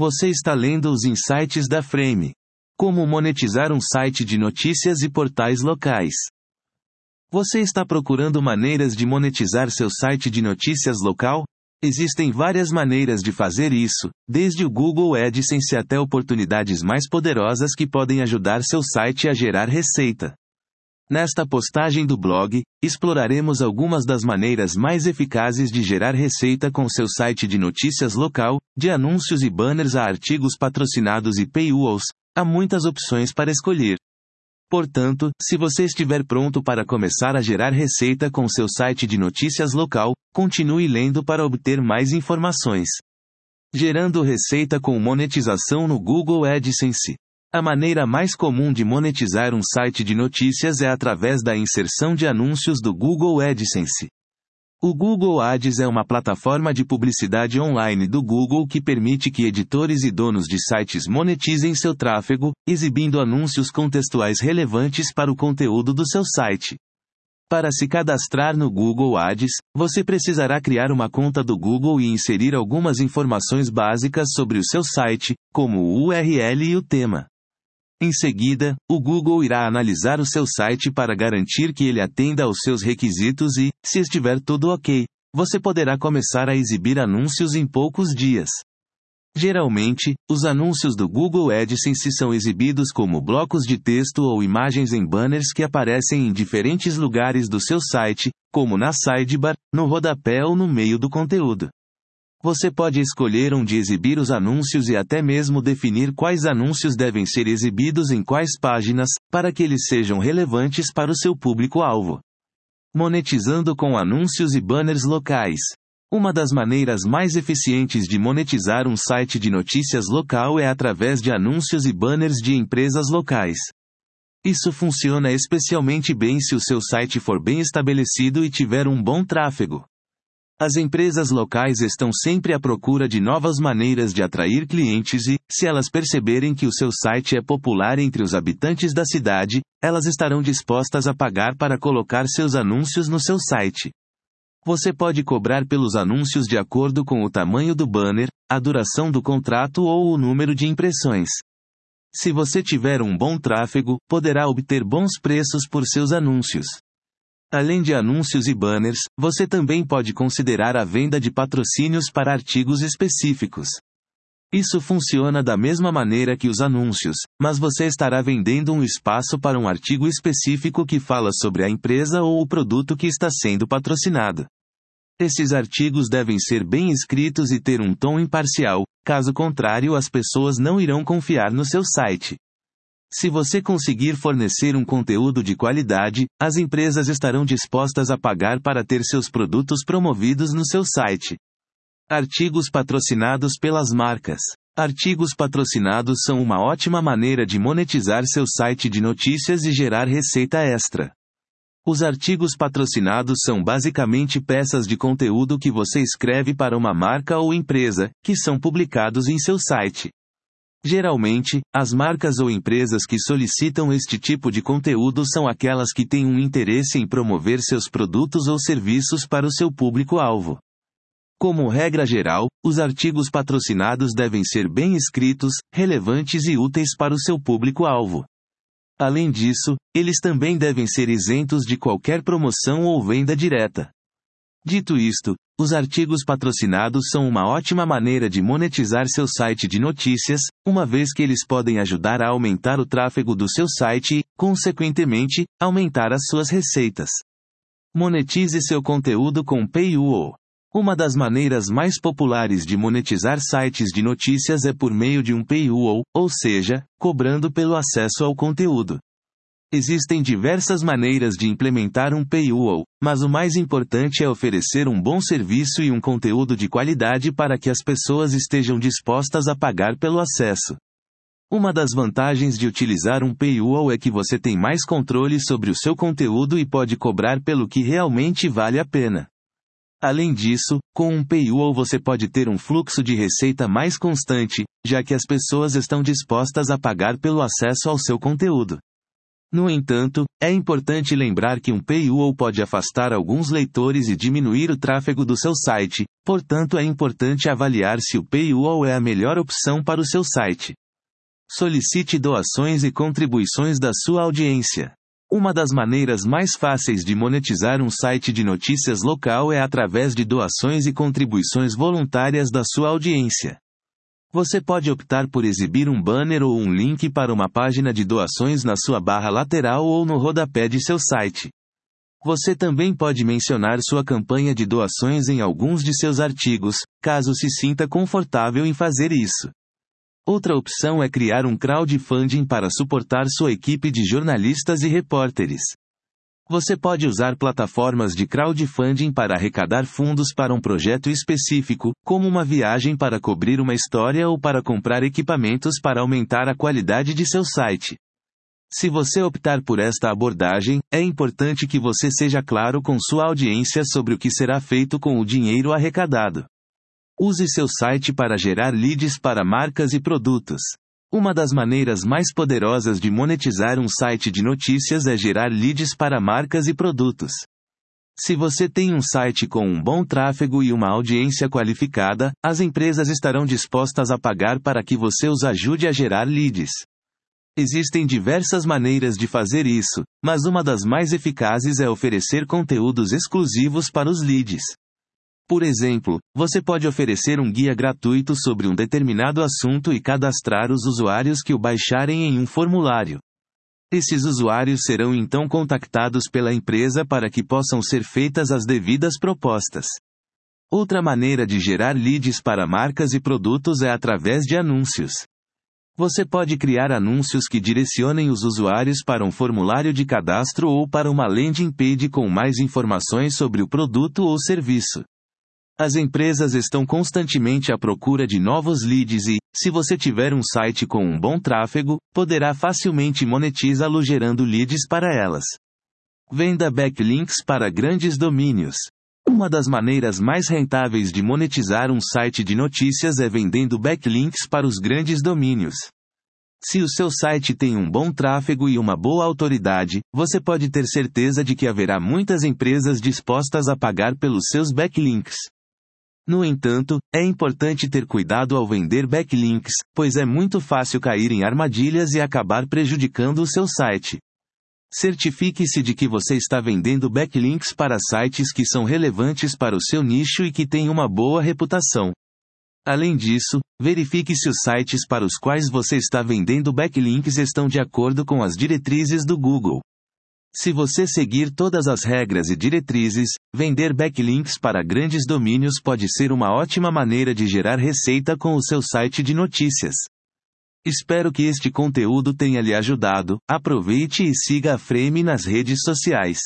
Você está lendo os insights da Frame. Como monetizar um site de notícias e portais locais. Você está procurando maneiras de monetizar seu site de notícias local? Existem várias maneiras de fazer isso, desde o Google AdSense até oportunidades mais poderosas que podem ajudar seu site a gerar receita. Nesta postagem do blog, exploraremos algumas das maneiras mais eficazes de gerar receita com seu site de notícias local, de anúncios e banners a artigos patrocinados e paywalls, há muitas opções para escolher. Portanto, se você estiver pronto para começar a gerar receita com seu site de notícias local, continue lendo para obter mais informações. Gerando receita com monetização no Google AdSense. A maneira mais comum de monetizar um site de notícias é através da inserção de anúncios do Google AdSense. O Google Ads é uma plataforma de publicidade online do Google que permite que editores e donos de sites monetizem seu tráfego, exibindo anúncios contextuais relevantes para o conteúdo do seu site. Para se cadastrar no Google Ads, você precisará criar uma conta do Google e inserir algumas informações básicas sobre o seu site, como o URL e o tema. Em seguida, o Google irá analisar o seu site para garantir que ele atenda aos seus requisitos e, se estiver tudo ok, você poderá começar a exibir anúncios em poucos dias. Geralmente, os anúncios do Google AdSense são exibidos como blocos de texto ou imagens em banners que aparecem em diferentes lugares do seu site, como na sidebar, no rodapé ou no meio do conteúdo. Você pode escolher onde exibir os anúncios e até mesmo definir quais anúncios devem ser exibidos em quais páginas, para que eles sejam relevantes para o seu público-alvo. Monetizando com anúncios e banners locais. Uma das maneiras mais eficientes de monetizar um site de notícias local é através de anúncios e banners de empresas locais. Isso funciona especialmente bem se o seu site for bem estabelecido e tiver um bom tráfego. As empresas locais estão sempre à procura de novas maneiras de atrair clientes e, se elas perceberem que o seu site é popular entre os habitantes da cidade, elas estarão dispostas a pagar para colocar seus anúncios no seu site. Você pode cobrar pelos anúncios de acordo com o tamanho do banner, a duração do contrato ou o número de impressões. Se você tiver um bom tráfego, poderá obter bons preços por seus anúncios. Além de anúncios e banners, você também pode considerar a venda de patrocínios para artigos específicos. Isso funciona da mesma maneira que os anúncios, mas você estará vendendo um espaço para um artigo específico que fala sobre a empresa ou o produto que está sendo patrocinado. Esses artigos devem ser bem escritos e ter um tom imparcial, caso contrário, as pessoas não irão confiar no seu site. Se você conseguir fornecer um conteúdo de qualidade, as empresas estarão dispostas a pagar para ter seus produtos promovidos no seu site. Artigos patrocinados pelas marcas. Artigos patrocinados são uma ótima maneira de monetizar seu site de notícias e gerar receita extra. Os artigos patrocinados são basicamente peças de conteúdo que você escreve para uma marca ou empresa, que são publicados em seu site. Geralmente, as marcas ou empresas que solicitam este tipo de conteúdo são aquelas que têm um interesse em promover seus produtos ou serviços para o seu público-alvo. Como regra geral, os artigos patrocinados devem ser bem escritos, relevantes e úteis para o seu público-alvo. Além disso, eles também devem ser isentos de qualquer promoção ou venda direta. Dito isto, os artigos patrocinados são uma ótima maneira de monetizar seu site de notícias, uma vez que eles podem ajudar a aumentar o tráfego do seu site e, consequentemente, aumentar as suas receitas. Monetize seu conteúdo com Paywall. Uma das maneiras mais populares de monetizar sites de notícias é por meio de um paywall, ou seja, cobrando pelo acesso ao conteúdo. Existem diversas maneiras de implementar um paywall, mas o mais importante é oferecer um bom serviço e um conteúdo de qualidade para que as pessoas estejam dispostas a pagar pelo acesso. Uma das vantagens de utilizar um paywall é que você tem mais controle sobre o seu conteúdo e pode cobrar pelo que realmente vale a pena. Além disso, com um paywall você pode ter um fluxo de receita mais constante, já que as pessoas estão dispostas a pagar pelo acesso ao seu conteúdo. No entanto, é importante lembrar que um paywall pode afastar alguns leitores e diminuir o tráfego do seu site, portanto é importante avaliar se o paywall é a melhor opção para o seu site. Solicite doações e contribuições da sua audiência. Uma das maneiras mais fáceis de monetizar um site de notícias local é através de doações e contribuições voluntárias da sua audiência. Você pode optar por exibir um banner ou um link para uma página de doações na sua barra lateral ou no rodapé de seu site. Você também pode mencionar sua campanha de doações em alguns de seus artigos, caso se sinta confortável em fazer isso. Outra opção é criar um crowdfunding para suportar sua equipe de jornalistas e repórteres. Você pode usar plataformas de crowdfunding para arrecadar fundos para um projeto específico, como uma viagem para cobrir uma história ou para comprar equipamentos para aumentar a qualidade de seu site. Se você optar por esta abordagem, é importante que você seja claro com sua audiência sobre o que será feito com o dinheiro arrecadado. Use seu site para gerar leads para marcas e produtos. Uma das maneiras mais poderosas de monetizar um site de notícias é gerar leads para marcas e produtos. Se você tem um site com um bom tráfego e uma audiência qualificada, as empresas estarão dispostas a pagar para que você os ajude a gerar leads. Existem diversas maneiras de fazer isso, mas uma das mais eficazes é oferecer conteúdos exclusivos para os leads. Por exemplo, você pode oferecer um guia gratuito sobre um determinado assunto e cadastrar os usuários que o baixarem em um formulário. Esses usuários serão então contactados pela empresa para que possam ser feitas as devidas propostas. Outra maneira de gerar leads para marcas e produtos é através de anúncios. Você pode criar anúncios que direcionem os usuários para um formulário de cadastro ou para uma landing page com mais informações sobre o produto ou serviço. As empresas estão constantemente à procura de novos leads e, se você tiver um site com um bom tráfego, poderá facilmente monetizá-lo gerando leads para elas. Venda backlinks para grandes domínios. Uma das maneiras mais rentáveis de monetizar um site de notícias é vendendo backlinks para os grandes domínios. Se o seu site tem um bom tráfego e uma boa autoridade, você pode ter certeza de que haverá muitas empresas dispostas a pagar pelos seus backlinks. No entanto, é importante ter cuidado ao vender backlinks, pois é muito fácil cair em armadilhas e acabar prejudicando o seu site. Certifique-se de que você está vendendo backlinks para sites que são relevantes para o seu nicho e que têm uma boa reputação. Além disso, verifique se os sites para os quais você está vendendo backlinks estão de acordo com as diretrizes do Google. Se você seguir todas as regras e diretrizes, vender backlinks para grandes domínios pode ser uma ótima maneira de gerar receita com o seu site de notícias. Espero que este conteúdo tenha lhe ajudado. Aproveite e siga a Frame nas redes sociais.